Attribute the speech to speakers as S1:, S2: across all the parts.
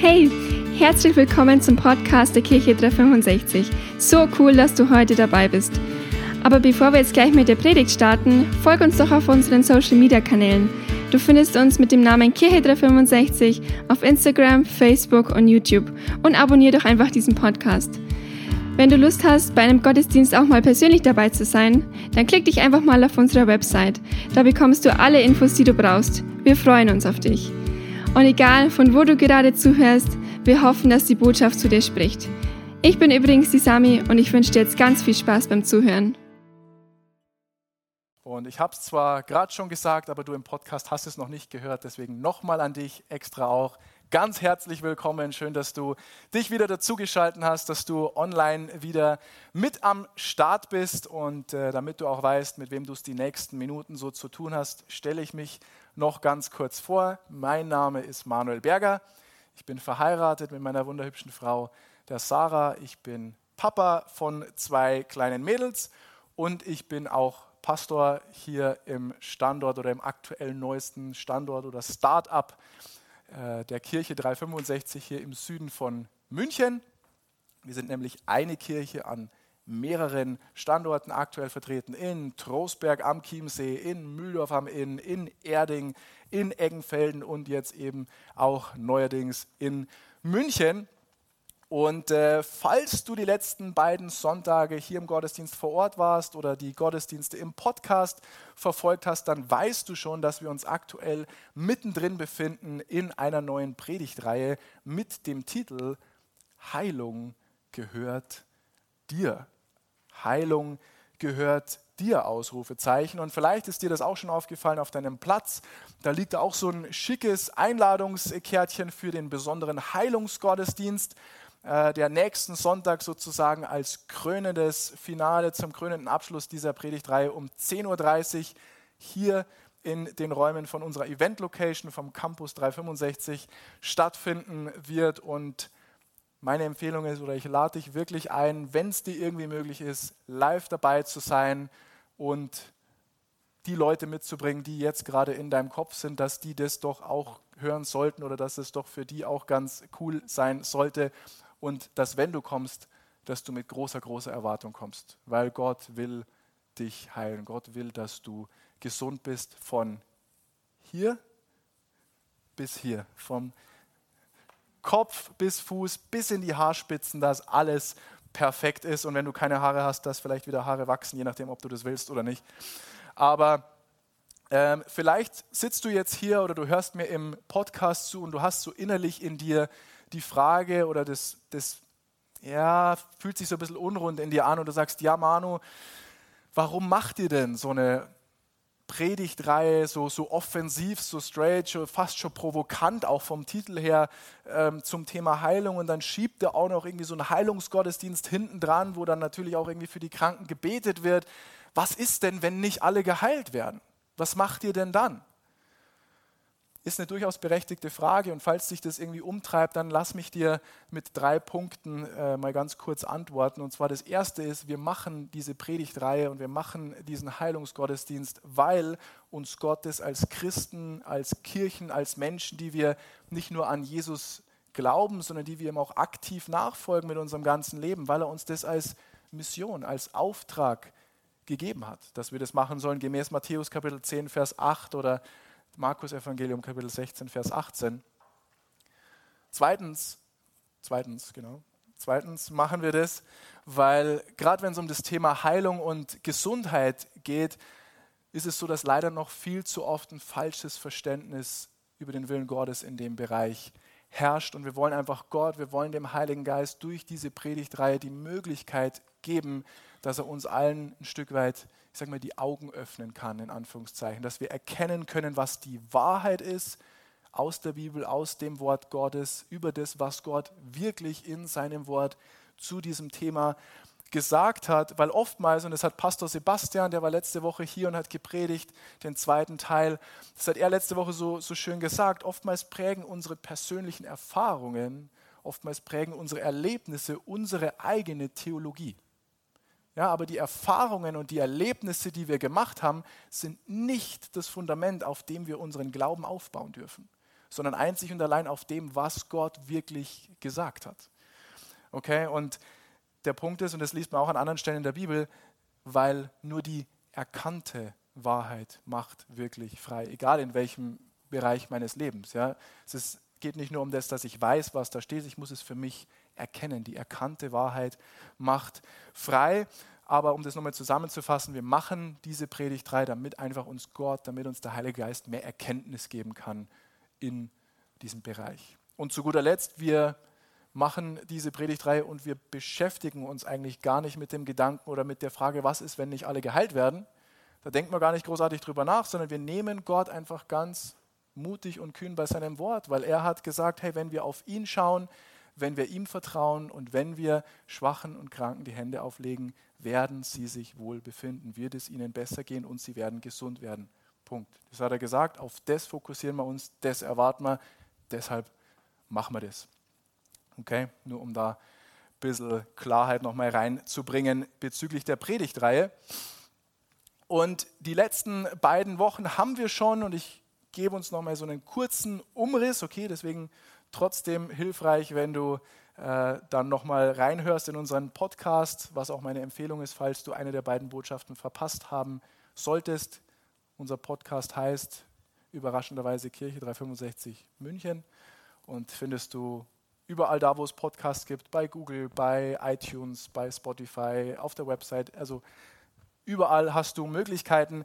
S1: Hey, herzlich willkommen zum Podcast der Kirche 365. So cool, dass du heute dabei bist. Aber bevor wir jetzt gleich mit der Predigt starten, folg uns doch auf unseren Social Media Kanälen. Du findest uns mit dem Namen Kirche 365 auf Instagram, Facebook und YouTube und abonniere doch einfach diesen Podcast. Wenn du Lust hast, bei einem Gottesdienst auch mal persönlich dabei zu sein, dann klick dich einfach mal auf unserer Website. Da bekommst du alle Infos, die du brauchst. Wir freuen uns auf dich. Und egal, von wo du gerade zuhörst, wir hoffen, dass die Botschaft zu dir spricht. Ich bin übrigens die Sami und ich wünsche dir jetzt ganz viel Spaß beim Zuhören.
S2: Und ich habe es zwar gerade schon gesagt, aber du im Podcast hast es noch nicht gehört, deswegen nochmal an dich extra auch. Ganz herzlich willkommen, schön, dass du dich wieder dazugeschaltet hast, dass du online wieder mit am Start bist und äh, damit du auch weißt, mit wem du es die nächsten Minuten so zu tun hast, stelle ich mich noch ganz kurz vor. Mein Name ist Manuel Berger. Ich bin verheiratet mit meiner wunderhübschen Frau, der Sarah. Ich bin Papa von zwei kleinen Mädels und ich bin auch Pastor hier im Standort oder im aktuellen neuesten Standort oder Start-up äh, der Kirche 365 hier im Süden von München. Wir sind nämlich eine Kirche an mehreren Standorten aktuell vertreten, in Trostberg am Chiemsee, in Mühldorf am Inn, in Erding, in Eggenfelden und jetzt eben auch neuerdings in München. Und äh, falls du die letzten beiden Sonntage hier im Gottesdienst vor Ort warst oder die Gottesdienste im Podcast verfolgt hast, dann weißt du schon, dass wir uns aktuell mittendrin befinden in einer neuen Predigtreihe mit dem Titel Heilung gehört dir. Heilung gehört dir, Ausrufezeichen. Und vielleicht ist dir das auch schon aufgefallen auf deinem Platz. Da liegt auch so ein schickes Einladungskärtchen für den besonderen Heilungsgottesdienst, äh, der nächsten Sonntag sozusagen als krönendes Finale zum krönenden Abschluss dieser Predigtreihe um 10.30 Uhr hier in den Räumen von unserer Event-Location vom Campus 365 stattfinden wird. Und meine Empfehlung ist, oder ich lade dich wirklich ein, wenn es dir irgendwie möglich ist, live dabei zu sein und die Leute mitzubringen, die jetzt gerade in deinem Kopf sind, dass die das doch auch hören sollten oder dass es doch für die auch ganz cool sein sollte und dass wenn du kommst, dass du mit großer, großer Erwartung kommst, weil Gott will dich heilen. Gott will, dass du gesund bist von hier bis hier, vom Kopf bis Fuß, bis in die Haarspitzen, dass alles perfekt ist. Und wenn du keine Haare hast, dass vielleicht wieder Haare wachsen, je nachdem, ob du das willst oder nicht. Aber ähm, vielleicht sitzt du jetzt hier oder du hörst mir im Podcast zu und du hast so innerlich in dir die Frage oder das, das ja, fühlt sich so ein bisschen unrund in dir an und du sagst, ja Manu, warum macht ihr denn so eine Predigtreihe so, so offensiv, so straight, fast schon provokant, auch vom Titel her ähm, zum Thema Heilung. Und dann schiebt er auch noch irgendwie so einen Heilungsgottesdienst hinten dran, wo dann natürlich auch irgendwie für die Kranken gebetet wird. Was ist denn, wenn nicht alle geheilt werden? Was macht ihr denn dann? Ist eine durchaus berechtigte Frage und falls dich das irgendwie umtreibt, dann lass mich dir mit drei Punkten äh, mal ganz kurz antworten. Und zwar das erste ist, wir machen diese Predigtreihe und wir machen diesen Heilungsgottesdienst, weil uns Gottes als Christen, als Kirchen, als Menschen, die wir nicht nur an Jesus glauben, sondern die wir ihm auch aktiv nachfolgen mit unserem ganzen Leben, weil er uns das als Mission, als Auftrag gegeben hat, dass wir das machen sollen, gemäß Matthäus Kapitel 10, Vers 8 oder Markus Evangelium Kapitel 16, Vers 18. Zweitens, zweitens, genau, zweitens machen wir das, weil gerade wenn es um das Thema Heilung und Gesundheit geht, ist es so, dass leider noch viel zu oft ein falsches Verständnis über den Willen Gottes in dem Bereich herrscht. Und wir wollen einfach Gott, wir wollen dem Heiligen Geist durch diese Predigtreihe die Möglichkeit geben, dass er uns allen ein Stück weit sage mal, die Augen öffnen kann, in Anführungszeichen, dass wir erkennen können, was die Wahrheit ist aus der Bibel, aus dem Wort Gottes, über das, was Gott wirklich in seinem Wort zu diesem Thema gesagt hat, weil oftmals, und das hat Pastor Sebastian, der war letzte Woche hier und hat gepredigt, den zweiten Teil, das hat er letzte Woche so, so schön gesagt, oftmals prägen unsere persönlichen Erfahrungen, oftmals prägen unsere Erlebnisse unsere eigene Theologie. Ja, aber die Erfahrungen und die Erlebnisse, die wir gemacht haben, sind nicht das Fundament, auf dem wir unseren Glauben aufbauen dürfen. sondern einzig und allein auf dem, was Gott wirklich gesagt hat. Okay, und der Punkt ist, und das liest man auch an anderen Stellen in der Bibel, weil nur die erkannte Wahrheit macht wirklich frei, egal in welchem Bereich meines Lebens. Ja. Es ist, geht nicht nur um das, dass ich weiß, was da steht, ich muss es für mich erkennen. Die erkannte Wahrheit macht frei. Aber um das nochmal zusammenzufassen, wir machen diese Predigt 3, damit einfach uns Gott, damit uns der Heilige Geist mehr Erkenntnis geben kann in diesem Bereich. Und zu guter Letzt, wir machen diese Predigtreihe und wir beschäftigen uns eigentlich gar nicht mit dem Gedanken oder mit der Frage, was ist, wenn nicht alle geheilt werden. Da denkt man gar nicht großartig drüber nach, sondern wir nehmen Gott einfach ganz mutig und kühn bei seinem Wort, weil er hat gesagt, hey, wenn wir auf ihn schauen, wenn wir ihm vertrauen und wenn wir Schwachen und Kranken die Hände auflegen, werden sie sich wohl befinden, wird es ihnen besser gehen und sie werden gesund werden. Punkt. Das hat er gesagt, auf das fokussieren wir uns, das erwarten wir, deshalb machen wir das. Okay, nur um da ein bisschen Klarheit nochmal reinzubringen bezüglich der Predigtreihe. Und die letzten beiden Wochen haben wir schon, und ich gebe uns nochmal so einen kurzen Umriss, okay, deswegen trotzdem hilfreich, wenn du äh, dann nochmal reinhörst in unseren Podcast, was auch meine Empfehlung ist, falls du eine der beiden Botschaften verpasst haben solltest. Unser Podcast heißt überraschenderweise Kirche 365 München und findest du überall da, wo es Podcasts gibt, bei Google, bei iTunes, bei Spotify, auf der Website. Also überall hast du Möglichkeiten.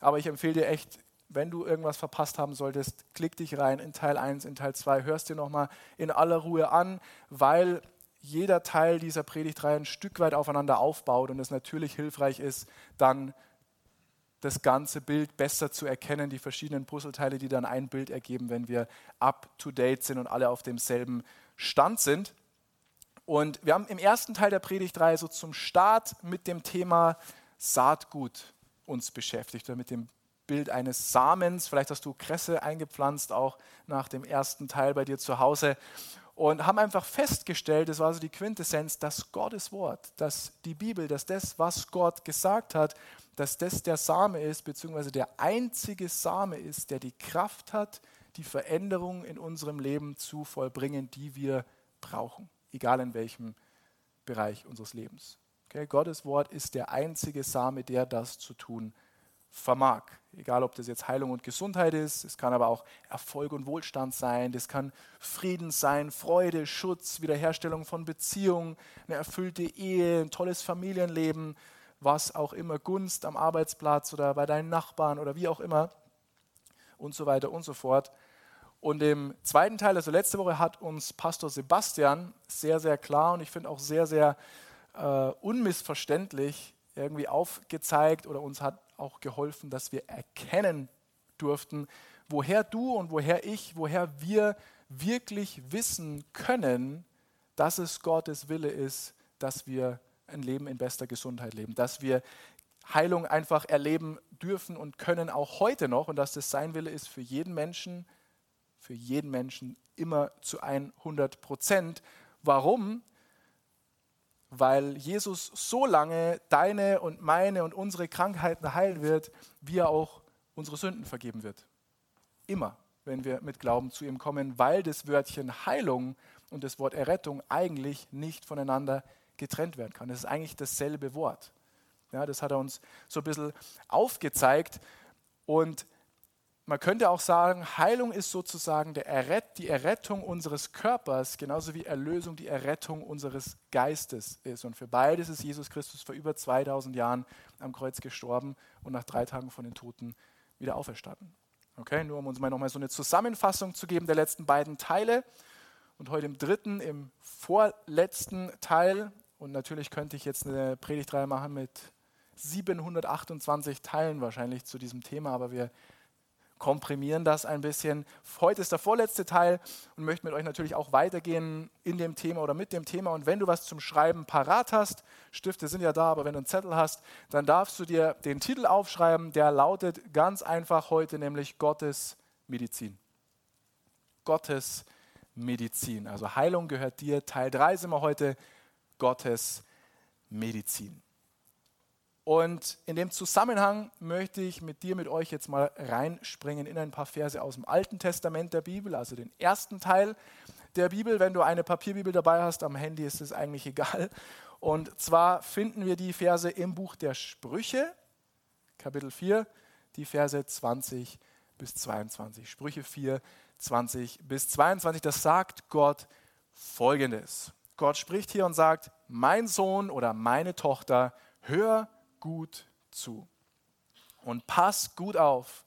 S2: Aber ich empfehle dir echt, wenn du irgendwas verpasst haben solltest, klick dich rein in Teil 1, in Teil 2, hörst dir nochmal in aller Ruhe an, weil jeder Teil dieser Predigtreihe ein Stück weit aufeinander aufbaut und es natürlich hilfreich ist, dann das ganze Bild besser zu erkennen, die verschiedenen Puzzleteile, die dann ein Bild ergeben, wenn wir up to date sind und alle auf demselben Stand sind. Und wir haben im ersten Teil der Predigtreihe so zum Start mit dem Thema Saatgut uns beschäftigt oder mit dem Bild eines Samens. Vielleicht hast du Kresse eingepflanzt, auch nach dem ersten Teil bei dir zu Hause. Und haben einfach festgestellt, das war so die Quintessenz, dass Gottes Wort, dass die Bibel, dass das, was Gott gesagt hat, dass das der Same ist, beziehungsweise der einzige Same ist, der die Kraft hat, die Veränderung in unserem Leben zu vollbringen, die wir brauchen, egal in welchem Bereich unseres Lebens. Okay? Gottes Wort ist der einzige Same, der das zu tun vermag. Egal, ob das jetzt Heilung und Gesundheit ist, es kann aber auch Erfolg und Wohlstand sein, das kann Frieden sein, Freude, Schutz, Wiederherstellung von Beziehungen, eine erfüllte Ehe, ein tolles Familienleben, was auch immer, Gunst am Arbeitsplatz oder bei deinen Nachbarn oder wie auch immer und so weiter und so fort. Und im zweiten Teil, also letzte Woche, hat uns Pastor Sebastian sehr, sehr klar und ich finde auch sehr, sehr äh, unmissverständlich irgendwie aufgezeigt oder uns hat auch geholfen, dass wir erkennen durften, woher du und woher ich, woher wir wirklich wissen können, dass es Gottes Wille ist, dass wir ein Leben in bester Gesundheit leben, dass wir Heilung einfach erleben dürfen und können auch heute noch und dass das sein Wille ist für jeden Menschen, für jeden Menschen immer zu 100 Prozent. Warum? Weil Jesus so lange deine und meine und unsere Krankheiten heilen wird, wie er auch unsere Sünden vergeben wird. Immer, wenn wir mit Glauben zu ihm kommen, weil das Wörtchen Heilung und das Wort Errettung eigentlich nicht voneinander getrennt werden kann. Das ist eigentlich dasselbe Wort. Ja, das hat er uns so ein bisschen aufgezeigt. Und man könnte auch sagen, Heilung ist sozusagen Errett, die Errettung unseres Körpers, genauso wie Erlösung die Errettung unseres Geistes ist. Und für beides ist Jesus Christus vor über 2000 Jahren am Kreuz gestorben und nach drei Tagen von den Toten wieder auferstanden. Okay, nur um uns mal nochmal so eine Zusammenfassung zu geben der letzten beiden Teile. Und heute im dritten, im vorletzten Teil. Und natürlich könnte ich jetzt eine Predigtreihe machen mit 728 Teilen wahrscheinlich zu diesem Thema, aber wir komprimieren das ein bisschen. Heute ist der vorletzte Teil und möchte mit euch natürlich auch weitergehen in dem Thema oder mit dem Thema. Und wenn du was zum Schreiben parat hast, Stifte sind ja da, aber wenn du einen Zettel hast, dann darfst du dir den Titel aufschreiben, der lautet ganz einfach heute nämlich Gottes Medizin. Gottes Medizin. Also Heilung gehört dir. Teil 3 sind wir heute Gottes Medizin. Und in dem Zusammenhang möchte ich mit dir, mit euch jetzt mal reinspringen in ein paar Verse aus dem Alten Testament der Bibel, also den ersten Teil der Bibel. Wenn du eine Papierbibel dabei hast, am Handy ist es eigentlich egal. Und zwar finden wir die Verse im Buch der Sprüche, Kapitel 4, die Verse 20 bis 22. Sprüche 4, 20 bis 22. Das sagt Gott folgendes. Gott spricht hier und sagt, mein Sohn oder meine Tochter, hör gut zu und pass gut auf,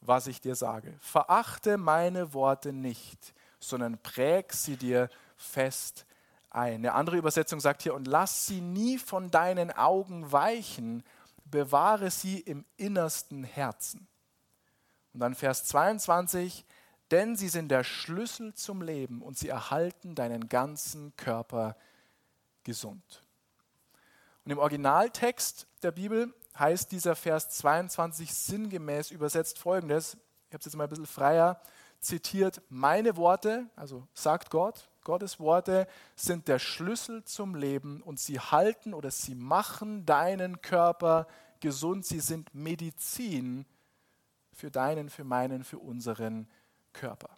S2: was ich dir sage. Verachte meine Worte nicht, sondern präg sie dir fest ein. Eine andere Übersetzung sagt hier, und lass sie nie von deinen Augen weichen, bewahre sie im innersten Herzen. Und dann Vers 22, denn sie sind der Schlüssel zum Leben und sie erhalten deinen ganzen Körper gesund. Und im Originaltext der Bibel heißt dieser Vers 22 sinngemäß übersetzt folgendes. Ich habe es jetzt mal ein bisschen freier zitiert. Meine Worte, also sagt Gott, Gottes Worte sind der Schlüssel zum Leben und sie halten oder sie machen deinen Körper gesund. Sie sind Medizin für deinen, für meinen, für unseren Körper.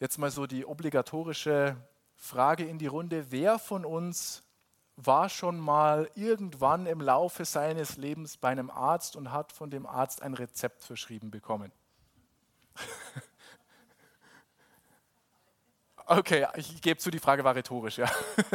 S2: Jetzt mal so die obligatorische Frage in die Runde. Wer von uns war schon mal irgendwann im Laufe seines Lebens bei einem Arzt und hat von dem Arzt ein Rezept verschrieben bekommen? Okay, ich gebe zu, die Frage war rhetorisch, ja.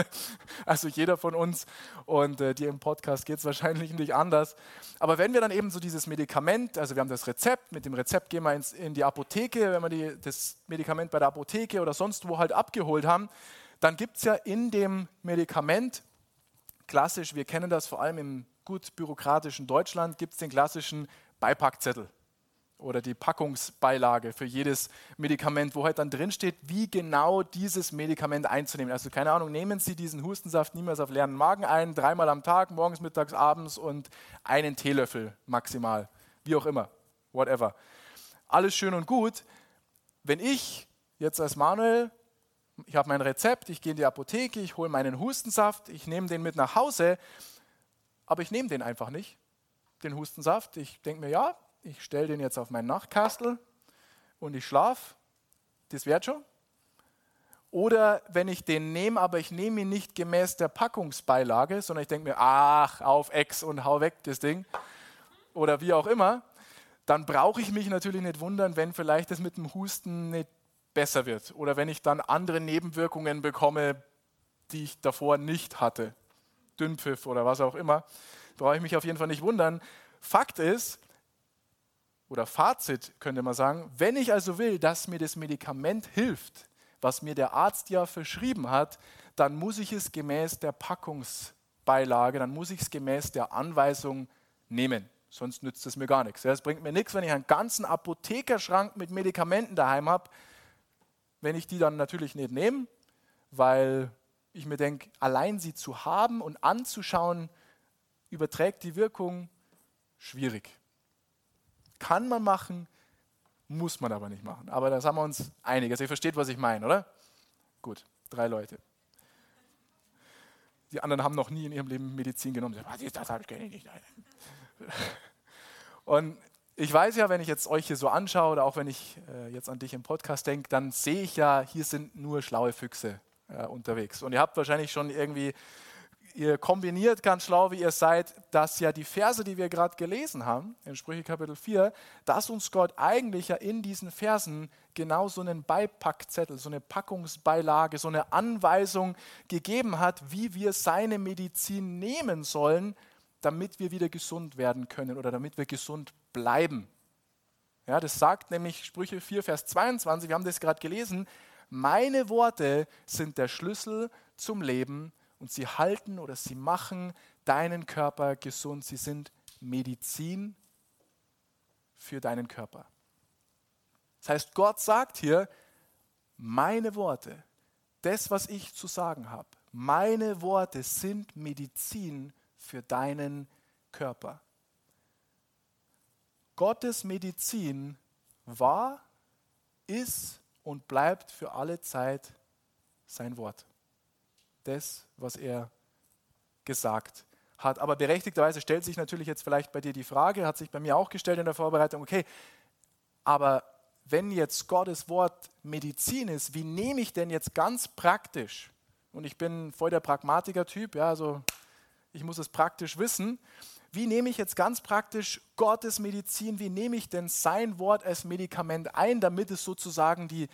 S2: Also jeder von uns und äh, dir im Podcast geht es wahrscheinlich nicht anders. Aber wenn wir dann eben so dieses Medikament, also wir haben das Rezept, mit dem Rezept gehen wir ins, in die Apotheke, wenn wir die, das Medikament bei der Apotheke oder sonst wo halt abgeholt haben, dann gibt es ja in dem Medikament, klassisch, wir kennen das vor allem im gut bürokratischen Deutschland, gibt es den klassischen Beipackzettel oder die Packungsbeilage für jedes Medikament, wo halt dann drin steht, wie genau dieses Medikament einzunehmen. Also keine Ahnung, nehmen Sie diesen Hustensaft niemals auf leeren Magen ein, dreimal am Tag, morgens, mittags, abends und einen Teelöffel maximal, wie auch immer, whatever. Alles schön und gut. Wenn ich jetzt als Manuel, ich habe mein Rezept, ich gehe in die Apotheke, ich hole meinen Hustensaft, ich nehme den mit nach Hause, aber ich nehme den einfach nicht, den Hustensaft. Ich denke mir, ja, ich stelle den jetzt auf meinen Nachtkastel und ich schlafe, das wird schon. Oder wenn ich den nehme, aber ich nehme ihn nicht gemäß der Packungsbeilage, sondern ich denke mir, ach, auf Ex und hau weg das Ding. Oder wie auch immer, dann brauche ich mich natürlich nicht wundern, wenn vielleicht das mit dem Husten nicht besser wird. Oder wenn ich dann andere Nebenwirkungen bekomme, die ich davor nicht hatte. Dünnpfiff oder was auch immer. Brauche ich mich auf jeden Fall nicht wundern. Fakt ist, oder Fazit könnte man sagen, wenn ich also will, dass mir das Medikament hilft, was mir der Arzt ja verschrieben hat, dann muss ich es gemäß der Packungsbeilage, dann muss ich es gemäß der Anweisung nehmen. Sonst nützt es mir gar nichts. Es bringt mir nichts, wenn ich einen ganzen Apothekerschrank mit Medikamenten daheim habe, wenn ich die dann natürlich nicht nehme, weil ich mir denke, allein sie zu haben und anzuschauen, überträgt die Wirkung schwierig. Kann man machen, muss man aber nicht machen. Aber da haben wir uns einig. Also ihr versteht, was ich meine, oder? Gut, drei Leute. Die anderen haben noch nie in ihrem Leben Medizin genommen. Ist das? Das kenne ich nicht. Und ich weiß ja, wenn ich jetzt euch hier so anschaue oder auch wenn ich äh, jetzt an dich im Podcast denke, dann sehe ich ja, hier sind nur schlaue Füchse äh, unterwegs. Und ihr habt wahrscheinlich schon irgendwie ihr kombiniert ganz schlau, wie ihr seid, dass ja die Verse, die wir gerade gelesen haben, in Sprüche Kapitel 4, dass uns Gott eigentlich ja in diesen Versen genau so einen Beipackzettel, so eine Packungsbeilage, so eine Anweisung gegeben hat, wie wir seine Medizin nehmen sollen, damit wir wieder gesund werden können oder damit wir gesund bleiben. Ja, das sagt nämlich Sprüche 4, Vers 22, wir haben das gerade gelesen, meine Worte sind der Schlüssel zum Leben und sie halten oder sie machen deinen Körper gesund. Sie sind Medizin für deinen Körper. Das heißt, Gott sagt hier, meine Worte, das, was ich zu sagen habe, meine Worte sind Medizin für deinen Körper. Gottes Medizin war, ist und bleibt für alle Zeit sein Wort das, was er gesagt hat. Aber berechtigterweise stellt sich natürlich jetzt vielleicht bei dir die Frage, hat sich bei mir auch gestellt in der Vorbereitung, okay, aber wenn jetzt Gottes Wort Medizin ist, wie nehme ich denn jetzt ganz praktisch, und ich bin voll der Pragmatiker-Typ, ja, also ich muss es praktisch wissen, wie nehme ich jetzt ganz praktisch Gottes Medizin, wie nehme ich denn sein Wort als Medikament ein, damit es sozusagen die,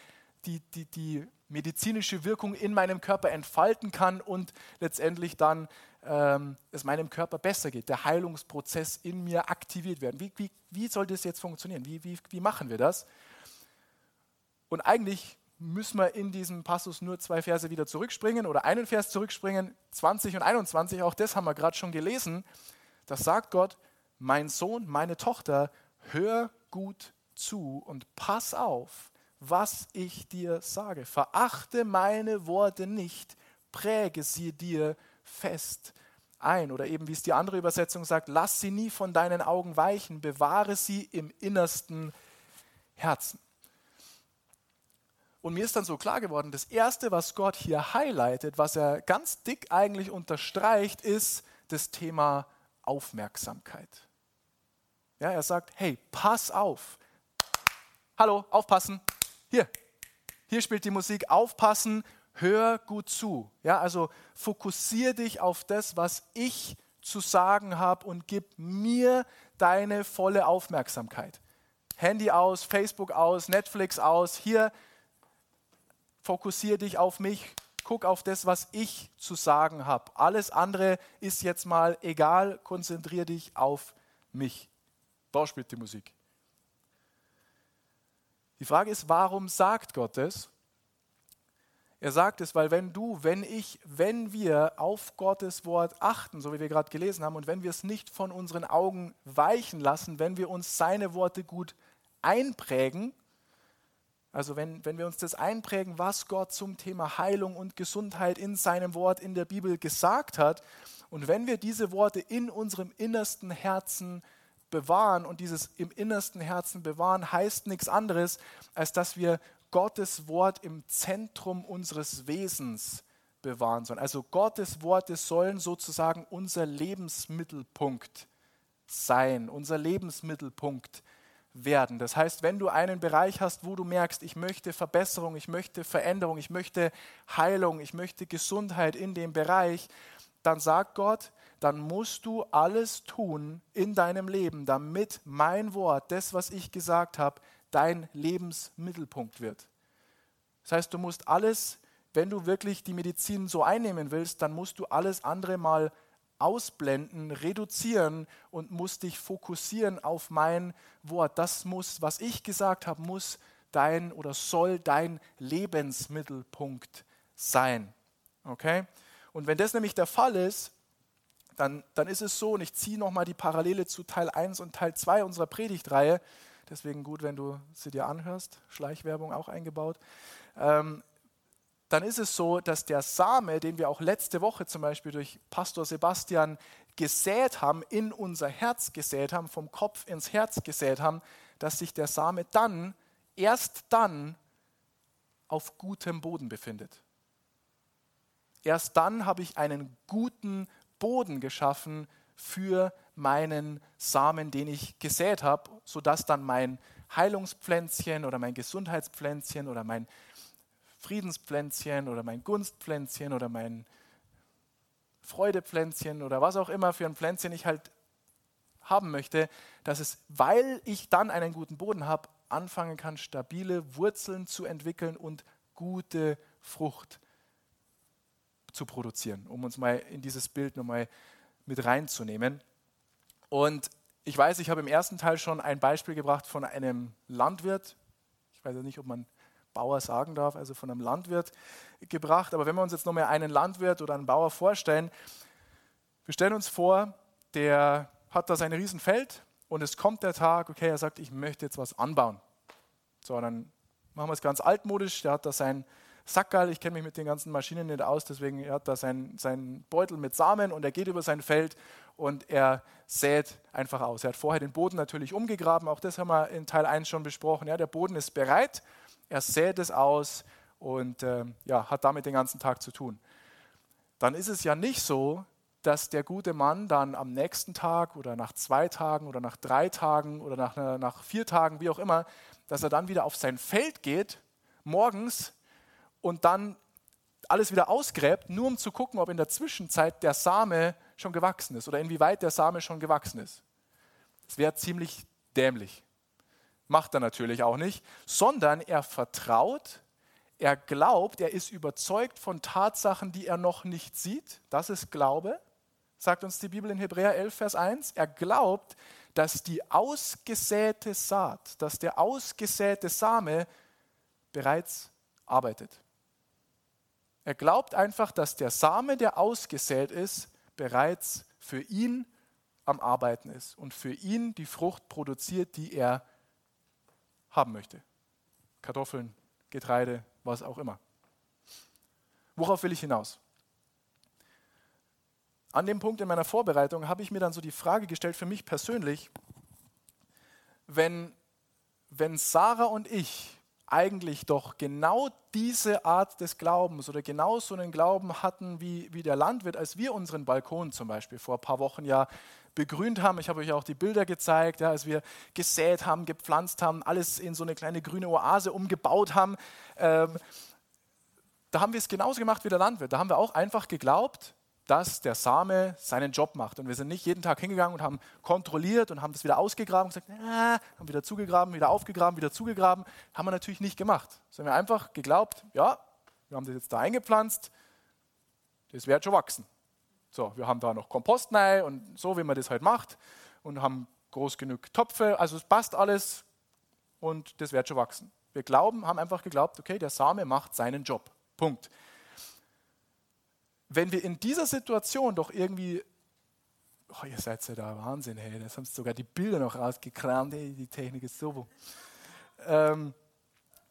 S2: die, die, die medizinische Wirkung in meinem Körper entfalten kann und letztendlich dann ähm, es meinem Körper besser geht, der Heilungsprozess in mir aktiviert werden. Wie, wie, wie soll das jetzt funktionieren? Wie, wie, wie machen wir das? Und eigentlich müssen wir in diesem Passus nur zwei Verse wieder zurückspringen oder einen Vers zurückspringen, 20 und 21, auch das haben wir gerade schon gelesen. Da sagt Gott, mein Sohn, meine Tochter, hör gut zu und pass auf, was ich dir sage. Verachte meine Worte nicht, präge sie dir fest ein. Oder eben wie es die andere Übersetzung sagt, lass sie nie von deinen Augen weichen, bewahre sie im innersten Herzen. Und mir ist dann so klar geworden, das Erste, was Gott hier highlightet, was er ganz dick eigentlich unterstreicht, ist das Thema Aufmerksamkeit. Ja, er sagt, hey, pass auf. Hallo, aufpassen. Hier, hier spielt die Musik, aufpassen, hör gut zu. Ja, also fokussier dich auf das, was ich zu sagen habe und gib mir deine volle Aufmerksamkeit. Handy aus, Facebook aus, Netflix aus. Hier, fokussier dich auf mich. Guck auf das, was ich zu sagen habe. Alles andere ist jetzt mal egal. Konzentrier dich auf mich. Da spielt die Musik. Die Frage ist, warum sagt Gott das? Er sagt es, weil wenn du, wenn ich, wenn wir auf Gottes Wort achten, so wie wir gerade gelesen haben, und wenn wir es nicht von unseren Augen weichen lassen, wenn wir uns seine Worte gut einprägen, also wenn, wenn wir uns das einprägen, was Gott zum Thema Heilung und Gesundheit in seinem Wort in der Bibel gesagt hat, und wenn wir diese Worte in unserem innersten Herzen bewahren, und dieses im innersten Herzen bewahren heißt nichts anderes, als dass wir Gottes Wort im Zentrum unseres Wesens bewahren sollen. Also Gottes Worte sollen sozusagen unser Lebensmittelpunkt sein, unser Lebensmittelpunkt werden. Das heißt, wenn du einen Bereich hast, wo du merkst, ich möchte Verbesserung, ich möchte Veränderung, ich möchte Heilung, ich möchte Gesundheit in dem Bereich, dann sagt Gott, dann musst du alles tun in deinem Leben, damit mein Wort, das, was ich gesagt habe, dein Lebensmittelpunkt wird. Das heißt, du musst alles, wenn du wirklich die Medizin so einnehmen willst, dann musst du alles andere mal ausblenden, reduzieren und musst dich fokussieren auf mein Wort. Das muss, was ich gesagt habe, muss dein oder soll dein Lebensmittelpunkt sein. Okay? Und wenn das nämlich der Fall ist, dann, dann ist es so, und ich ziehe nochmal die Parallele zu Teil 1 und Teil 2 unserer Predigtreihe, Deswegen gut, wenn du sie dir anhörst. Schleichwerbung auch eingebaut. Ähm, dann ist es so, dass der Same, den wir auch letzte Woche zum Beispiel durch Pastor Sebastian gesät haben, in unser Herz gesät haben, vom Kopf ins Herz gesät haben, dass sich der Same dann, erst dann, auf gutem Boden befindet. Erst dann habe ich einen guten Boden geschaffen für meinen Samen, den ich gesät habe, sodass dann mein Heilungspflänzchen oder mein Gesundheitspflänzchen oder mein Friedenspflänzchen oder mein Gunstpflänzchen oder mein Freudepflänzchen oder was auch immer für ein Pflänzchen ich halt haben möchte, dass es, weil ich dann einen guten Boden habe, anfangen kann, stabile Wurzeln zu entwickeln und gute Frucht zu produzieren, um uns mal in dieses Bild nochmal mit reinzunehmen. Und ich weiß, ich habe im ersten Teil schon ein Beispiel gebracht von einem Landwirt. Ich weiß ja nicht, ob man Bauer sagen darf, also von einem Landwirt gebracht. Aber wenn wir uns jetzt nochmal einen Landwirt oder einen Bauer vorstellen, wir stellen uns vor, der hat da sein Riesenfeld und es kommt der Tag, okay, er sagt, ich möchte jetzt was anbauen. So, dann machen wir es ganz altmodisch, der hat da sein Sackerl, ich kenne mich mit den ganzen Maschinen nicht aus, deswegen er hat da seinen sein Beutel mit Samen und er geht über sein Feld und er sät einfach aus. Er hat vorher den Boden natürlich umgegraben, auch das haben wir in Teil 1 schon besprochen. Ja, der Boden ist bereit, er sät es aus und äh, ja, hat damit den ganzen Tag zu tun. Dann ist es ja nicht so, dass der gute Mann dann am nächsten Tag oder nach zwei Tagen oder nach drei Tagen oder nach, nach vier Tagen, wie auch immer, dass er dann wieder auf sein Feld geht, morgens, und dann alles wieder ausgräbt, nur um zu gucken, ob in der Zwischenzeit der Same schon gewachsen ist oder inwieweit der Same schon gewachsen ist. Das wäre ziemlich dämlich. Macht er natürlich auch nicht, sondern er vertraut, er glaubt, er ist überzeugt von Tatsachen, die er noch nicht sieht. Das ist Glaube, sagt uns die Bibel in Hebräer 11, Vers 1. Er glaubt, dass die ausgesäte Saat, dass der ausgesäte Same bereits arbeitet. Er glaubt einfach, dass der Same, der ausgesät ist, bereits für ihn am Arbeiten ist und für ihn die Frucht produziert, die er haben möchte. Kartoffeln, Getreide, was auch immer. Worauf will ich hinaus? An dem Punkt in meiner Vorbereitung habe ich mir dann so die Frage gestellt für mich persönlich, wenn, wenn Sarah und ich eigentlich doch genau diese Art des Glaubens oder genau so einen Glauben hatten wie, wie der Landwirt, als wir unseren Balkon zum Beispiel vor ein paar Wochen ja begrünt haben. Ich habe euch auch die Bilder gezeigt, ja, als wir gesät haben, gepflanzt haben, alles in so eine kleine grüne Oase umgebaut haben. Ähm, da haben wir es genauso gemacht wie der Landwirt. Da haben wir auch einfach geglaubt, dass der Same seinen Job macht. Und wir sind nicht jeden Tag hingegangen und haben kontrolliert und haben das wieder ausgegraben und gesagt, ah, haben wieder zugegraben, wieder aufgegraben, wieder zugegraben. Haben wir natürlich nicht gemacht. Sondern wir einfach geglaubt, ja, wir haben das jetzt da eingepflanzt, das wird schon wachsen. So, wir haben da noch Kompost rein und so, wie man das halt macht und haben groß genug Topfe, also es passt alles und das wird schon wachsen. Wir glauben, haben einfach geglaubt, okay, der Same macht seinen Job. Punkt wenn wir in dieser Situation doch irgendwie, oh, ihr seid ja da Wahnsinn, hey, das haben sogar die Bilder noch rausgekramt, hey, die Technik ist so. Ähm,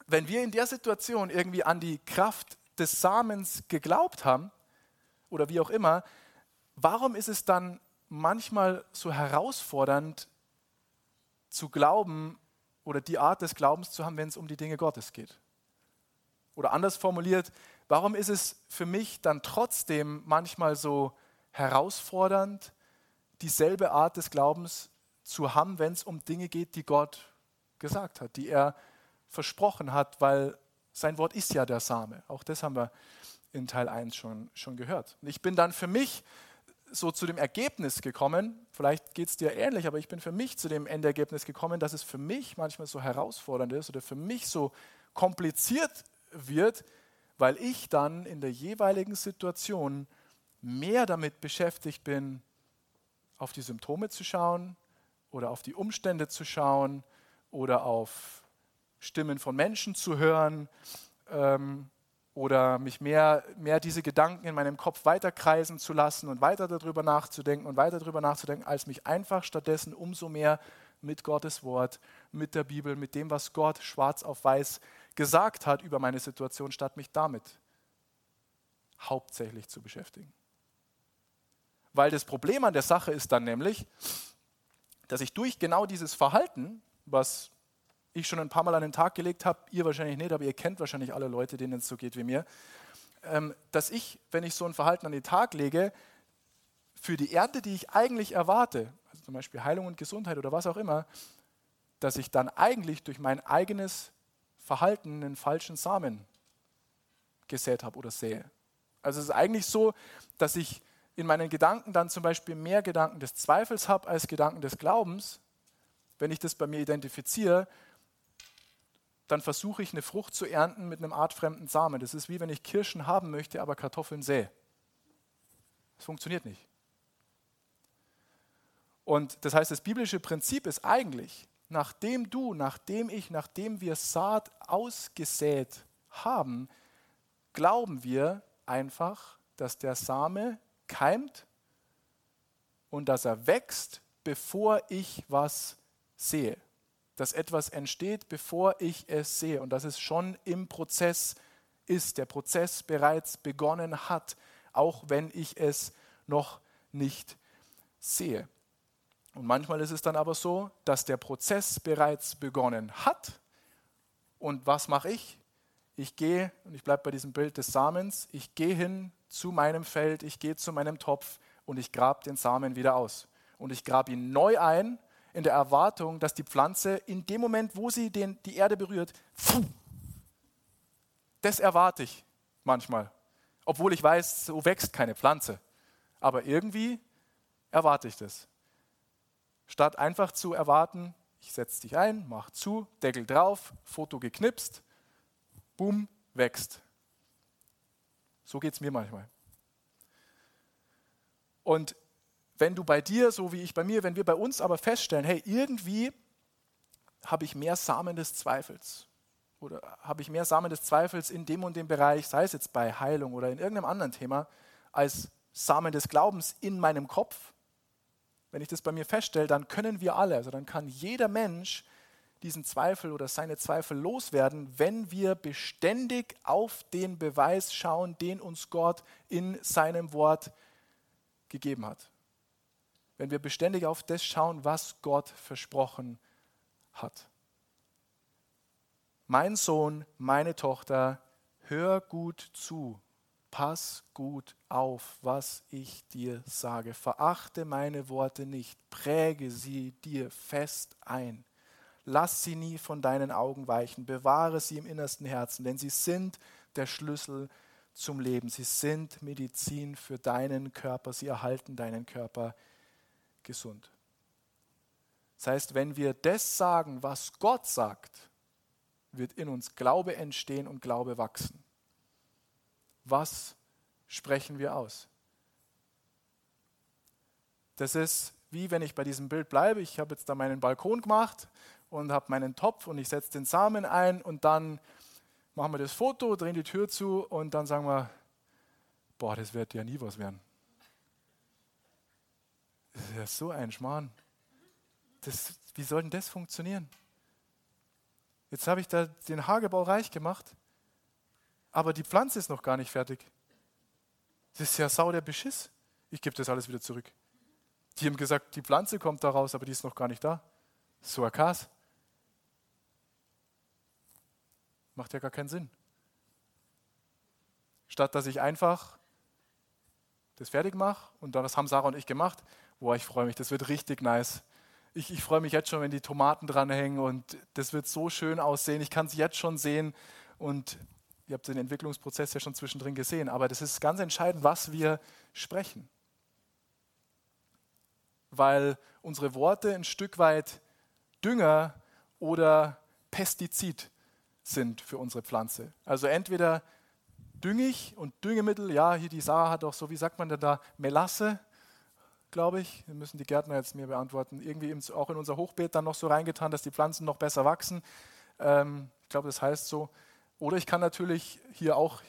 S2: wenn wir in der Situation irgendwie an die Kraft des Samens geglaubt haben, oder wie auch immer, warum ist es dann manchmal so herausfordernd zu glauben oder die Art des Glaubens zu haben, wenn es um die Dinge Gottes geht? Oder anders formuliert, Warum ist es für mich dann trotzdem manchmal so herausfordernd, dieselbe Art des Glaubens zu haben, wenn es um Dinge geht, die Gott gesagt hat, die er versprochen hat, weil sein Wort ist ja der Same. Auch das haben wir in Teil 1 schon, schon gehört. Und ich bin dann für mich so zu dem Ergebnis gekommen, vielleicht geht es dir ähnlich, aber ich bin für mich zu dem Endergebnis gekommen, dass es für mich manchmal so herausfordernd ist oder für mich so kompliziert wird, weil ich dann in der jeweiligen Situation mehr damit beschäftigt bin, auf die Symptome zu schauen oder auf die Umstände zu schauen oder auf Stimmen von Menschen zu hören ähm, oder mich mehr, mehr diese Gedanken in meinem Kopf weiterkreisen zu lassen und weiter darüber nachzudenken und weiter darüber nachzudenken, als mich einfach stattdessen umso mehr mit Gottes Wort, mit der Bibel, mit dem, was Gott schwarz auf weiß gesagt hat über meine Situation, statt mich damit hauptsächlich zu beschäftigen. Weil das Problem an der Sache ist dann nämlich, dass ich durch genau dieses Verhalten, was ich schon ein paar Mal an den Tag gelegt habe, ihr wahrscheinlich nicht, aber ihr kennt wahrscheinlich alle Leute, denen es so geht wie mir, ähm, dass ich, wenn ich so ein Verhalten an den Tag lege, für die Ernte, die ich eigentlich erwarte, also zum Beispiel Heilung und Gesundheit oder was auch immer, dass ich dann eigentlich durch mein eigenes Verhalten einen falschen Samen gesät habe oder sähe. Also es ist eigentlich so, dass ich in meinen Gedanken dann zum Beispiel mehr Gedanken des Zweifels habe als Gedanken des Glaubens. Wenn ich das bei mir identifiziere, dann versuche ich eine Frucht zu ernten mit einem artfremden Samen. Das ist wie wenn ich Kirschen haben möchte, aber Kartoffeln sähe. Das funktioniert nicht. Und das heißt, das biblische Prinzip ist eigentlich, nachdem du, nachdem ich, nachdem wir Saat ausgesät haben, glauben wir einfach, dass der Same keimt und dass er wächst, bevor ich was sehe. Dass etwas entsteht, bevor ich es sehe und dass es schon im Prozess ist, der Prozess bereits begonnen hat, auch wenn ich es noch nicht sehe. Und manchmal ist es dann aber so, dass der Prozess bereits begonnen hat. Und was mache ich? Ich gehe, und ich bleibe bei diesem Bild des Samens, ich gehe hin zu meinem Feld, ich gehe zu meinem Topf und ich grab den Samen wieder aus. Und ich grab ihn neu ein in der Erwartung, dass die Pflanze in dem Moment, wo sie den, die Erde berührt, pfuh, das erwarte ich manchmal. Obwohl ich weiß, so wächst keine Pflanze. Aber irgendwie erwarte ich das. Statt einfach zu erwarten, ich setze dich ein, mach zu, Deckel drauf, Foto geknipst, boom, wächst. So geht es mir manchmal. Und wenn du bei dir, so wie ich bei mir, wenn wir bei uns aber feststellen, hey, irgendwie habe ich mehr Samen des Zweifels oder habe ich mehr Samen des Zweifels in dem und dem Bereich, sei es jetzt bei Heilung oder in irgendeinem anderen Thema, als Samen des Glaubens in meinem Kopf, wenn ich das bei mir feststelle, dann können wir alle, also dann kann jeder Mensch diesen Zweifel oder seine Zweifel loswerden, wenn wir beständig auf den Beweis schauen, den uns Gott in seinem Wort gegeben hat. Wenn wir beständig auf das schauen, was Gott versprochen hat. Mein Sohn, meine Tochter, hör gut zu, pass gut auf, was ich dir sage. Verachte meine Worte nicht, präge sie dir fest ein. Lass sie nie von deinen Augen weichen, bewahre sie im innersten Herzen, denn sie sind der Schlüssel zum Leben. Sie sind Medizin für deinen Körper. Sie erhalten deinen Körper gesund. Das heißt, wenn wir das sagen, was Gott sagt, wird in uns Glaube entstehen und Glaube wachsen. Was sprechen wir aus? Das ist wie wenn ich bei diesem Bild bleibe. Ich habe jetzt da meinen Balkon gemacht und habe meinen Topf und ich setze den Samen ein und dann machen wir das Foto, drehen die Tür zu und dann sagen wir, boah, das wird ja nie was werden. Das ist ja so ein Schmarrn. Das, wie soll denn das funktionieren? Jetzt habe ich da den Hagebau reich gemacht, aber die Pflanze ist noch gar nicht fertig. Das ist ja sau der Beschiss. Ich gebe das alles wieder zurück. Die haben gesagt, die Pflanze kommt da raus, aber die ist noch gar nicht da. So ein Kas. Macht ja gar keinen Sinn. Statt dass ich einfach das fertig mache und dann, das haben Sarah und ich gemacht. Boah, ich freue mich, das wird richtig nice. Ich, ich freue mich jetzt schon, wenn die Tomaten dranhängen und das wird so schön aussehen. Ich kann es jetzt schon sehen und ihr habt den Entwicklungsprozess ja schon zwischendrin gesehen. Aber das ist ganz entscheidend, was wir sprechen. Weil unsere Worte ein Stück weit Dünger oder Pestizid sind für unsere Pflanze. Also entweder düngig und Düngemittel, ja, hier die Sarah hat auch so, wie sagt man denn da, Melasse, glaube ich. Wir müssen die Gärtner jetzt mir beantworten. Irgendwie auch in unser Hochbeet dann noch so reingetan, dass die Pflanzen noch besser wachsen. Ähm, ich glaube, das heißt so. Oder ich kann natürlich hier auch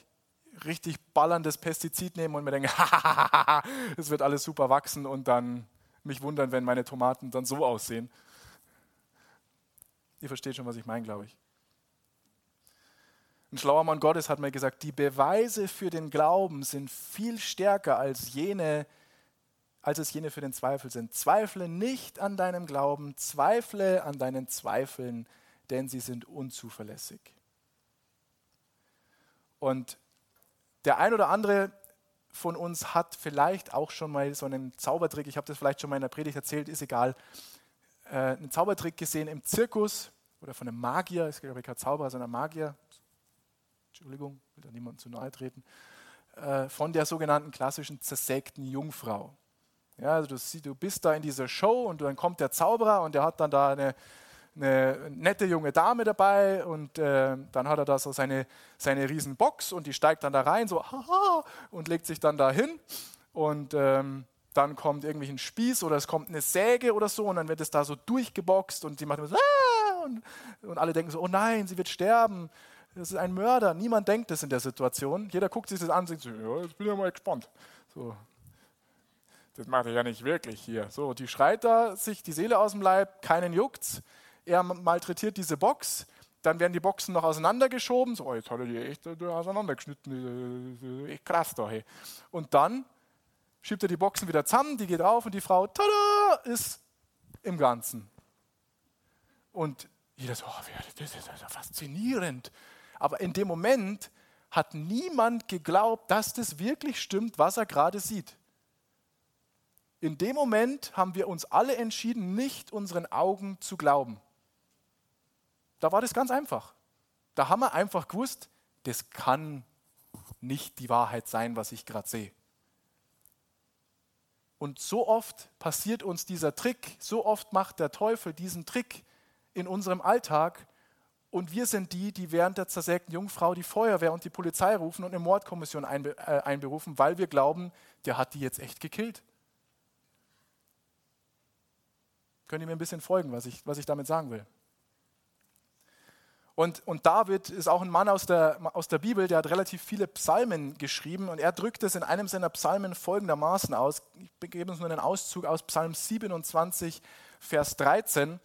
S2: richtig ballerndes Pestizid nehmen und mir denken, es wird alles super wachsen und dann mich wundern, wenn meine Tomaten dann so aussehen. Ihr versteht schon, was ich meine, glaube ich. Ein schlauer Mann Gottes hat mir gesagt, die Beweise für den Glauben sind viel stärker als jene, als es jene für den Zweifel sind. Zweifle nicht an deinem Glauben, zweifle an deinen Zweifeln, denn sie sind unzuverlässig. Und der ein oder andere von uns hat vielleicht auch schon mal so einen Zaubertrick, ich habe das vielleicht schon mal in der Predigt erzählt, ist egal, äh, einen Zaubertrick gesehen im Zirkus oder von einem Magier, glaube ich kein Zauberer, sondern Magier, Entschuldigung, will da niemand zu nahe treten, äh, von der sogenannten klassischen zersägten Jungfrau. Ja, also du, du bist da in dieser Show und dann kommt der Zauberer und der hat dann da eine, eine nette junge Dame dabei und äh, dann hat er da so seine, seine riesen Box und die steigt dann da rein, so haha, und legt sich dann da hin und ähm, dann kommt irgendwie ein Spieß oder es kommt eine Säge oder so und dann wird es da so durchgeboxt und die machen so ah! und, und alle denken so, oh nein, sie wird sterben das ist ein Mörder. Niemand denkt das in der Situation. Jeder guckt sich das an und denkt so, ja, jetzt bin ich mal gespannt. So. Das macht er ja nicht wirklich hier. So, die schreit da sich die Seele aus dem Leib, keinen juckt's. Er malträtiert diese Box, dann werden die Boxen noch auseinandergeschoben. So, oh, jetzt hat er die echt auseinandergeschnitten. Echt krass da, hey. Und dann schiebt er die Boxen wieder zusammen, die geht auf und die Frau, tada, ist im Ganzen. Und jeder so, oh, das ist faszinierend. Aber in dem Moment hat niemand geglaubt, dass das wirklich stimmt, was er gerade sieht. in dem Moment haben wir uns alle entschieden, nicht unseren Augen zu glauben. Da war das ganz einfach. Da haben wir einfach gewusst, das kann nicht die Wahrheit sein, was ich gerade sehe. Und so oft passiert uns dieser Trick, so oft macht der Teufel diesen Trick in unserem Alltag und wir sind die, die während der zersägten Jungfrau die Feuerwehr und die Polizei rufen und eine Mordkommission einbe äh, einberufen, weil wir glauben, der hat die jetzt echt gekillt. Könnt ihr mir ein bisschen folgen, was ich, was ich damit sagen will? Und, und David ist auch ein Mann aus der, aus der Bibel, der hat relativ viele Psalmen geschrieben und er drückt es in einem seiner Psalmen folgendermaßen aus. Ich gebe uns nur einen Auszug aus Psalm 27, Vers 13.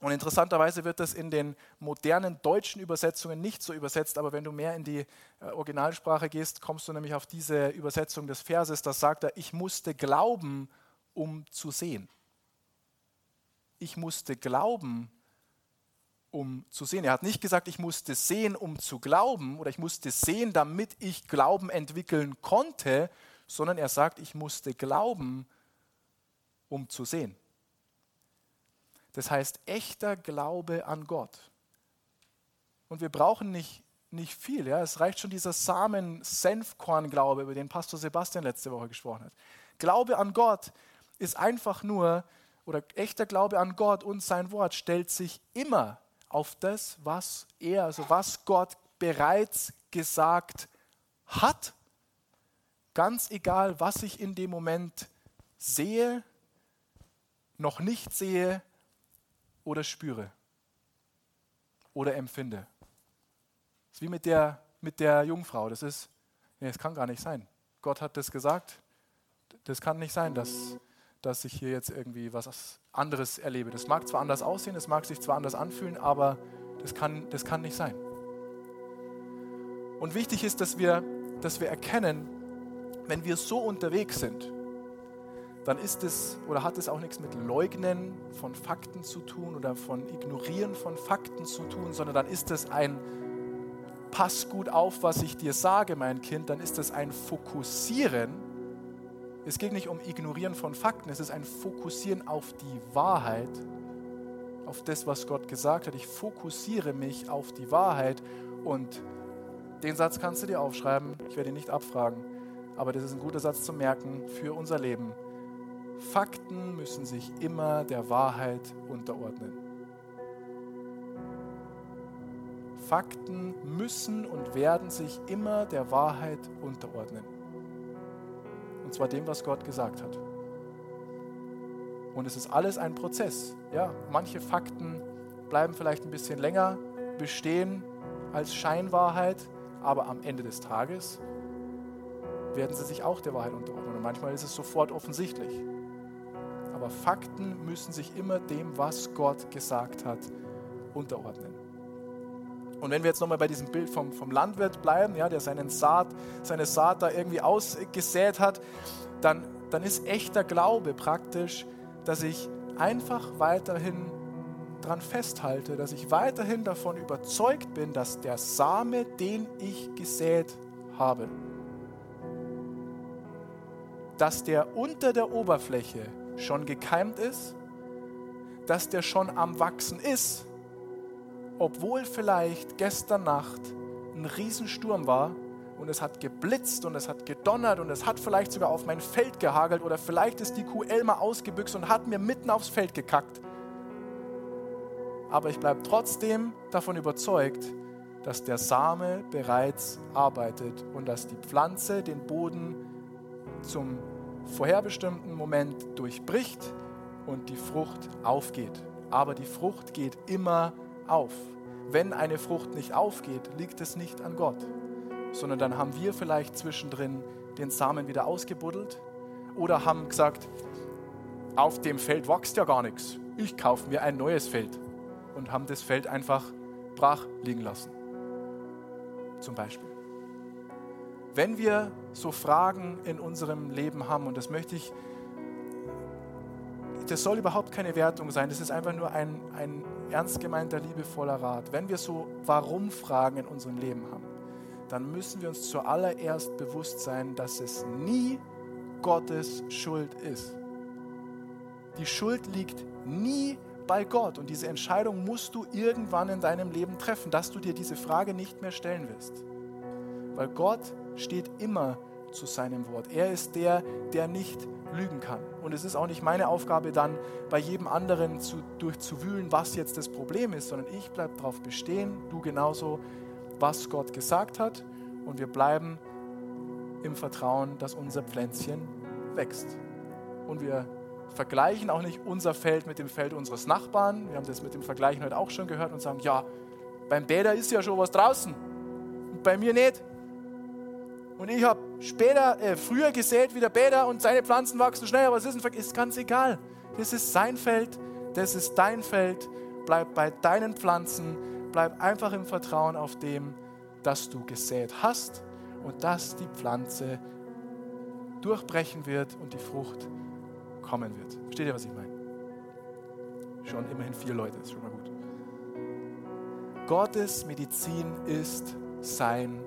S2: Und interessanterweise wird das in den modernen deutschen Übersetzungen nicht so übersetzt, aber wenn du mehr in die äh, Originalsprache gehst, kommst du nämlich auf diese Übersetzung des Verses. Da sagt er, ich musste glauben, um zu sehen. Ich musste glauben, um zu sehen. Er hat nicht gesagt, ich musste sehen, um zu glauben oder ich musste sehen, damit ich Glauben entwickeln konnte, sondern er sagt, ich musste glauben, um zu sehen. Das heißt, echter Glaube an Gott. Und wir brauchen nicht, nicht viel. Ja? Es reicht schon dieser Samen-Senfkorn-Glaube, über den Pastor Sebastian letzte Woche gesprochen hat. Glaube an Gott ist einfach nur, oder echter Glaube an Gott und sein Wort stellt sich immer auf das, was er, also was Gott bereits gesagt hat. Ganz egal, was ich in dem Moment sehe, noch nicht sehe oder spüre oder empfinde. Das ist wie mit der, mit der Jungfrau. Das ist, nee, das kann gar nicht sein. Gott hat das gesagt. Das kann nicht sein, dass, dass ich hier jetzt irgendwie was anderes erlebe. Das mag zwar anders aussehen, es mag sich zwar anders anfühlen, aber das kann, das kann nicht sein. Und wichtig ist, dass wir, dass wir erkennen, wenn wir so unterwegs sind, dann ist es oder hat es auch nichts mit Leugnen von Fakten zu tun oder von Ignorieren von Fakten zu tun, sondern dann ist es ein Pass gut auf, was ich dir sage, mein Kind, dann ist es ein Fokussieren es geht nicht um Ignorieren von Fakten, es ist ein Fokussieren auf die Wahrheit, auf das, was Gott gesagt hat. Ich fokussiere mich auf die Wahrheit und den Satz kannst du dir aufschreiben, ich werde ihn nicht abfragen, aber das ist ein guter Satz zu merken für unser Leben. Fakten müssen sich immer der Wahrheit unterordnen. Fakten müssen und werden sich immer der Wahrheit unterordnen. Und zwar dem, was Gott gesagt hat. Und es ist alles ein Prozess. Ja, manche Fakten bleiben vielleicht ein bisschen länger bestehen als Scheinwahrheit, aber am Ende des Tages werden sie sich auch der Wahrheit unterordnen. Und manchmal ist es sofort offensichtlich. Aber Fakten müssen sich immer dem, was Gott gesagt hat, unterordnen. Und wenn wir jetzt nochmal bei diesem Bild vom, vom Landwirt bleiben, ja, der seinen Saat, seine Saat da irgendwie ausgesät hat, dann, dann ist echter Glaube praktisch, dass ich einfach weiterhin daran festhalte, dass ich weiterhin davon überzeugt bin, dass der Same, den ich gesät habe, dass der unter der Oberfläche schon gekeimt ist, dass der schon am Wachsen ist obwohl vielleicht gestern Nacht ein Riesensturm war und es hat geblitzt und es hat gedonnert und es hat vielleicht sogar auf mein Feld gehagelt oder vielleicht ist die Kuh Elmer ausgebüxt und hat mir mitten aufs Feld gekackt. Aber ich bleibe trotzdem davon überzeugt, dass der Same bereits arbeitet und dass die Pflanze den Boden zum vorherbestimmten Moment durchbricht und die Frucht aufgeht. Aber die Frucht geht immer auf. Wenn eine Frucht nicht aufgeht, liegt es nicht an Gott, sondern dann haben wir vielleicht zwischendrin den Samen wieder ausgebuddelt oder haben gesagt, auf dem Feld wächst ja gar nichts. Ich kaufe mir ein neues Feld und haben das Feld einfach brach liegen lassen. Zum Beispiel. Wenn wir so Fragen in unserem Leben haben, und das möchte ich, das soll überhaupt keine Wertung sein, das ist einfach nur ein, ein ernst gemeinter, liebevoller Rat. Wenn wir so Warum-Fragen in unserem Leben haben, dann müssen wir uns zuallererst bewusst sein, dass es nie Gottes Schuld ist. Die Schuld liegt nie bei Gott und diese Entscheidung musst du irgendwann in deinem Leben treffen, dass du dir diese Frage nicht mehr stellen wirst. Weil Gott steht immer zu seinem Wort. Er ist der, der nicht lügen kann. Und es ist auch nicht meine Aufgabe, dann bei jedem anderen zu, durchzuwühlen, was jetzt das Problem ist, sondern ich bleibe darauf bestehen, du genauso, was Gott gesagt hat. Und wir bleiben im Vertrauen, dass unser Pflänzchen wächst. Und wir vergleichen auch nicht unser Feld mit dem Feld unseres Nachbarn. Wir haben das mit dem Vergleichen heute auch schon gehört und sagen, ja, beim Bäder ist ja schon was draußen und bei mir nicht. Und ich habe später, äh, früher gesät wie der Bäder und seine Pflanzen wachsen schneller, aber es ist, ist ganz egal. Das ist sein Feld, das ist dein Feld. Bleib bei deinen Pflanzen, bleib einfach im Vertrauen auf dem, dass du gesät hast und dass die Pflanze durchbrechen wird und die Frucht kommen wird. Versteht ihr, was ich meine? Schon immerhin vier Leute, ist schon mal gut. Gottes Medizin ist sein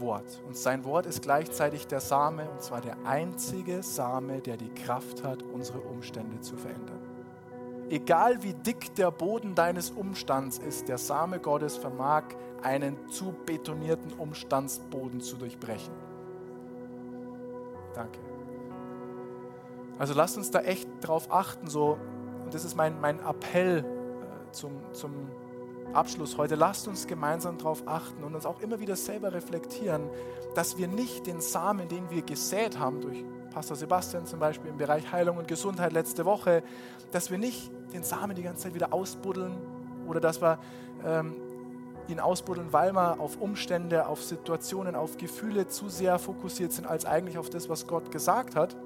S2: Wort. Und sein Wort ist gleichzeitig der Same, und zwar der einzige Same, der die Kraft hat, unsere Umstände zu verändern. Egal wie dick der Boden deines Umstands ist, der Same Gottes vermag einen zu betonierten Umstandsboden zu durchbrechen. Danke. Also lasst uns da echt drauf achten, so, und das ist mein, mein Appell äh, zum, zum Abschluss heute, lasst uns gemeinsam darauf achten und uns auch immer wieder selber reflektieren, dass wir nicht den Samen, den wir gesät haben, durch Pastor Sebastian zum Beispiel im Bereich Heilung und Gesundheit letzte Woche, dass wir nicht den Samen die ganze Zeit wieder ausbuddeln oder dass wir ähm, ihn ausbuddeln, weil wir auf Umstände, auf Situationen, auf Gefühle zu sehr fokussiert sind, als eigentlich auf das, was Gott gesagt hat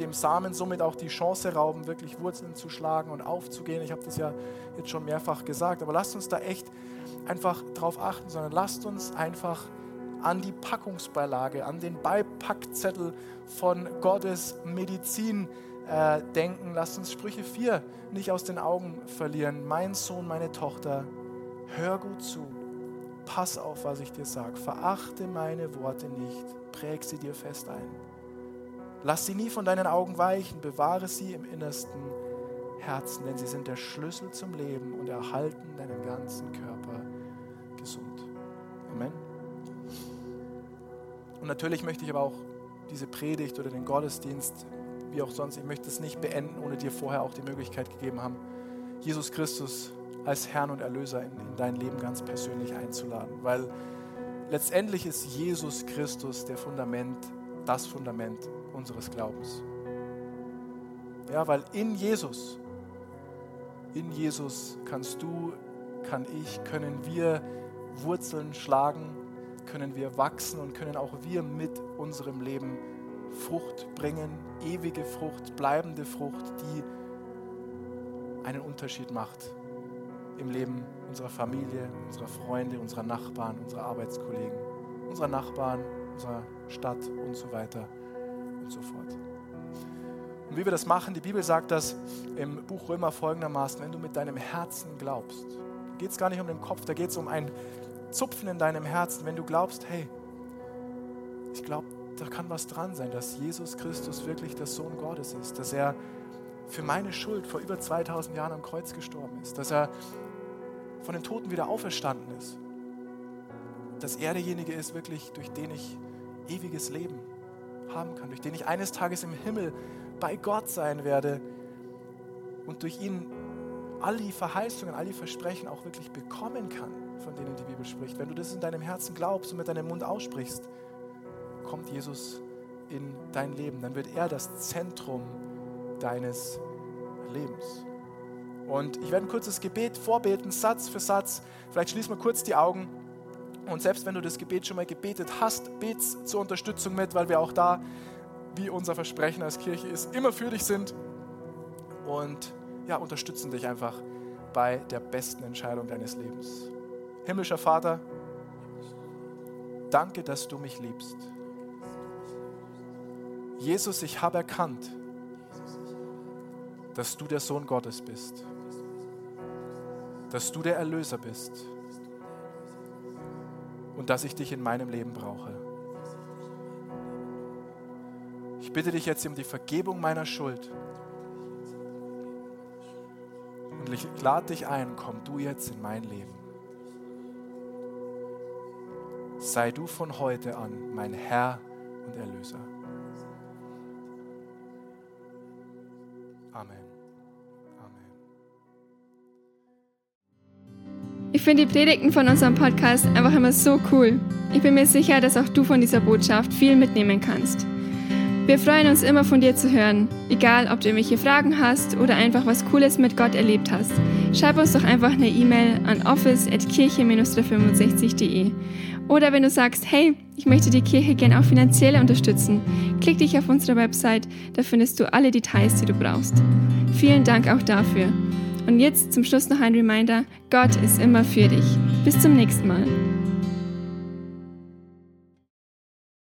S2: dem Samen somit auch die Chance rauben, wirklich Wurzeln zu schlagen und aufzugehen. Ich habe das ja jetzt schon mehrfach gesagt, aber lasst uns da echt einfach drauf achten, sondern lasst uns einfach an die Packungsbeilage, an den Beipackzettel von Gottes Medizin äh, denken. Lasst uns Sprüche 4 nicht aus den Augen verlieren. Mein Sohn, meine Tochter, hör gut zu. Pass auf, was ich dir sage. Verachte meine Worte nicht. Präg sie dir fest ein. Lass sie nie von deinen Augen weichen, bewahre sie im innersten Herzen, denn sie sind der Schlüssel zum Leben und erhalten deinen ganzen Körper gesund. Amen. Und natürlich möchte ich aber auch diese Predigt oder den Gottesdienst, wie auch sonst, ich möchte es nicht beenden, ohne dir vorher auch die Möglichkeit gegeben haben, Jesus Christus als Herrn und Erlöser in, in dein Leben ganz persönlich einzuladen. Weil letztendlich ist Jesus Christus der Fundament, das Fundament unseres Glaubens. Ja, weil in Jesus, in Jesus kannst du, kann ich, können wir Wurzeln schlagen, können wir wachsen und können auch wir mit unserem Leben Frucht bringen, ewige Frucht, bleibende Frucht, die einen Unterschied macht im Leben unserer Familie, unserer Freunde, unserer Nachbarn, unserer Arbeitskollegen, unserer Nachbarn, unserer Stadt und so weiter und so fort. Und wie wir das machen, die Bibel sagt das im Buch Römer folgendermaßen, wenn du mit deinem Herzen glaubst, geht es gar nicht um den Kopf, da geht es um ein Zupfen in deinem Herzen, wenn du glaubst, hey, ich glaube, da kann was dran sein, dass Jesus Christus wirklich der Sohn Gottes ist, dass er für meine Schuld vor über 2000 Jahren am Kreuz gestorben ist, dass er von den Toten wieder auferstanden ist, dass er derjenige ist, wirklich durch den ich ewiges Leben haben kann, durch den ich eines Tages im Himmel bei Gott sein werde und durch ihn all die Verheißungen, all die Versprechen auch wirklich bekommen kann, von denen die Bibel spricht. Wenn du das in deinem Herzen glaubst und mit deinem Mund aussprichst, kommt Jesus in dein Leben. Dann wird er das Zentrum deines Lebens. Und ich werde ein kurzes Gebet vorbeten, Satz für Satz. Vielleicht schließen wir kurz die Augen. Und selbst wenn du das Gebet schon mal gebetet hast, bet's zur Unterstützung mit, weil wir auch da, wie unser Versprechen als Kirche ist, immer für dich sind und ja, unterstützen dich einfach bei der besten Entscheidung deines Lebens. Himmlischer Vater, danke, dass du mich liebst. Jesus, ich habe erkannt, dass du der Sohn Gottes bist, dass du der Erlöser bist und dass ich dich in meinem Leben brauche. Ich bitte dich jetzt um die Vergebung meiner Schuld. Und ich lade dich ein, komm du jetzt in mein Leben. Sei du von heute an mein Herr und Erlöser. Amen.
S1: Ich finde die Predigten von unserem Podcast einfach immer so cool. Ich bin mir sicher, dass auch du von dieser Botschaft viel mitnehmen kannst. Wir freuen uns immer von dir zu hören, egal ob du irgendwelche Fragen hast oder einfach was Cooles mit Gott erlebt hast. Schreib uns doch einfach eine E-Mail an office.kirche-365.de. Oder wenn du sagst, hey, ich möchte die Kirche gerne auch finanziell unterstützen, klick dich auf unsere Website, da findest du alle Details, die du brauchst. Vielen Dank auch dafür. Und jetzt zum Schluss noch ein Reminder, Gott ist immer für dich. Bis zum nächsten Mal.